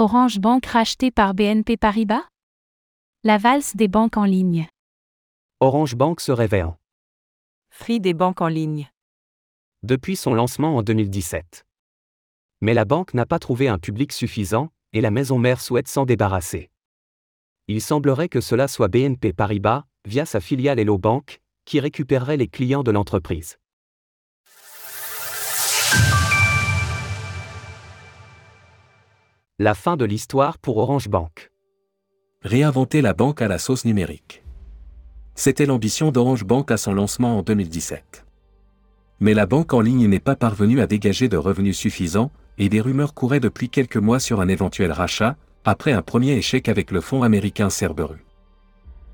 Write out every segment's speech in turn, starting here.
Orange Bank racheté par BNP Paribas? La valse des banques en ligne. Orange Bank se réveille. Free des banques en ligne. Depuis son lancement en 2017. Mais la banque n'a pas trouvé un public suffisant, et la maison mère souhaite s'en débarrasser. Il semblerait que cela soit BNP Paribas, via sa filiale Hello Bank, qui récupérerait les clients de l'entreprise. La fin de l'histoire pour Orange Bank. Réinventer la banque à la sauce numérique. C'était l'ambition d'Orange Bank à son lancement en 2017. Mais la banque en ligne n'est pas parvenue à dégager de revenus suffisants, et des rumeurs couraient depuis quelques mois sur un éventuel rachat, après un premier échec avec le fonds américain Cerberus.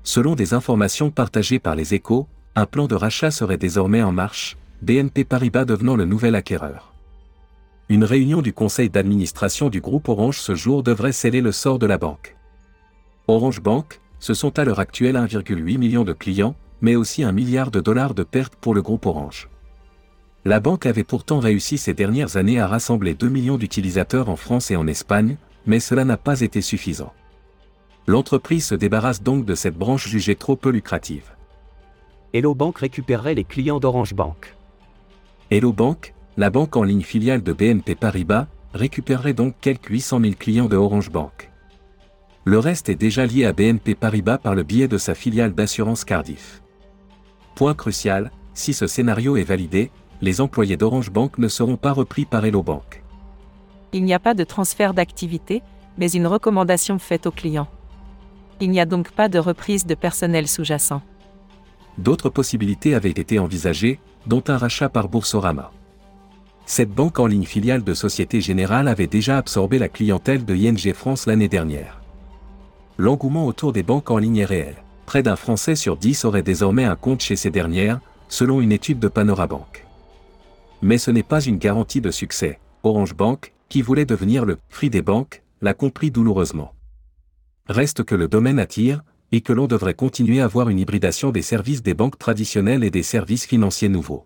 Selon des informations partagées par les échos, un plan de rachat serait désormais en marche, BNP Paribas devenant le nouvel acquéreur. Une réunion du conseil d'administration du groupe Orange ce jour devrait sceller le sort de la banque. Orange Bank, ce sont à l'heure actuelle 1,8 million de clients, mais aussi un milliard de dollars de pertes pour le groupe Orange. La banque avait pourtant réussi ces dernières années à rassembler 2 millions d'utilisateurs en France et en Espagne, mais cela n'a pas été suffisant. L'entreprise se débarrasse donc de cette branche jugée trop peu lucrative. Hello Bank récupérerait les clients d'Orange Bank. Hello Bank, la banque en ligne filiale de BNP Paribas, récupérerait donc quelques 800 000 clients de Orange Bank. Le reste est déjà lié à BNP Paribas par le biais de sa filiale d'assurance Cardiff. Point crucial, si ce scénario est validé, les employés d'Orange Bank ne seront pas repris par Hello Bank. Il n'y a pas de transfert d'activité, mais une recommandation faite aux clients. Il n'y a donc pas de reprise de personnel sous-jacent. D'autres possibilités avaient été envisagées, dont un rachat par Boursorama. Cette banque en ligne filiale de Société Générale avait déjà absorbé la clientèle de ING France l'année dernière. L'engouement autour des banques en ligne est réel. Près d'un Français sur dix aurait désormais un compte chez ces dernières, selon une étude de Panorabank. Mais ce n'est pas une garantie de succès. Orange Bank, qui voulait devenir le free des banques, l'a compris douloureusement. Reste que le domaine attire, et que l'on devrait continuer à voir une hybridation des services des banques traditionnelles et des services financiers nouveaux.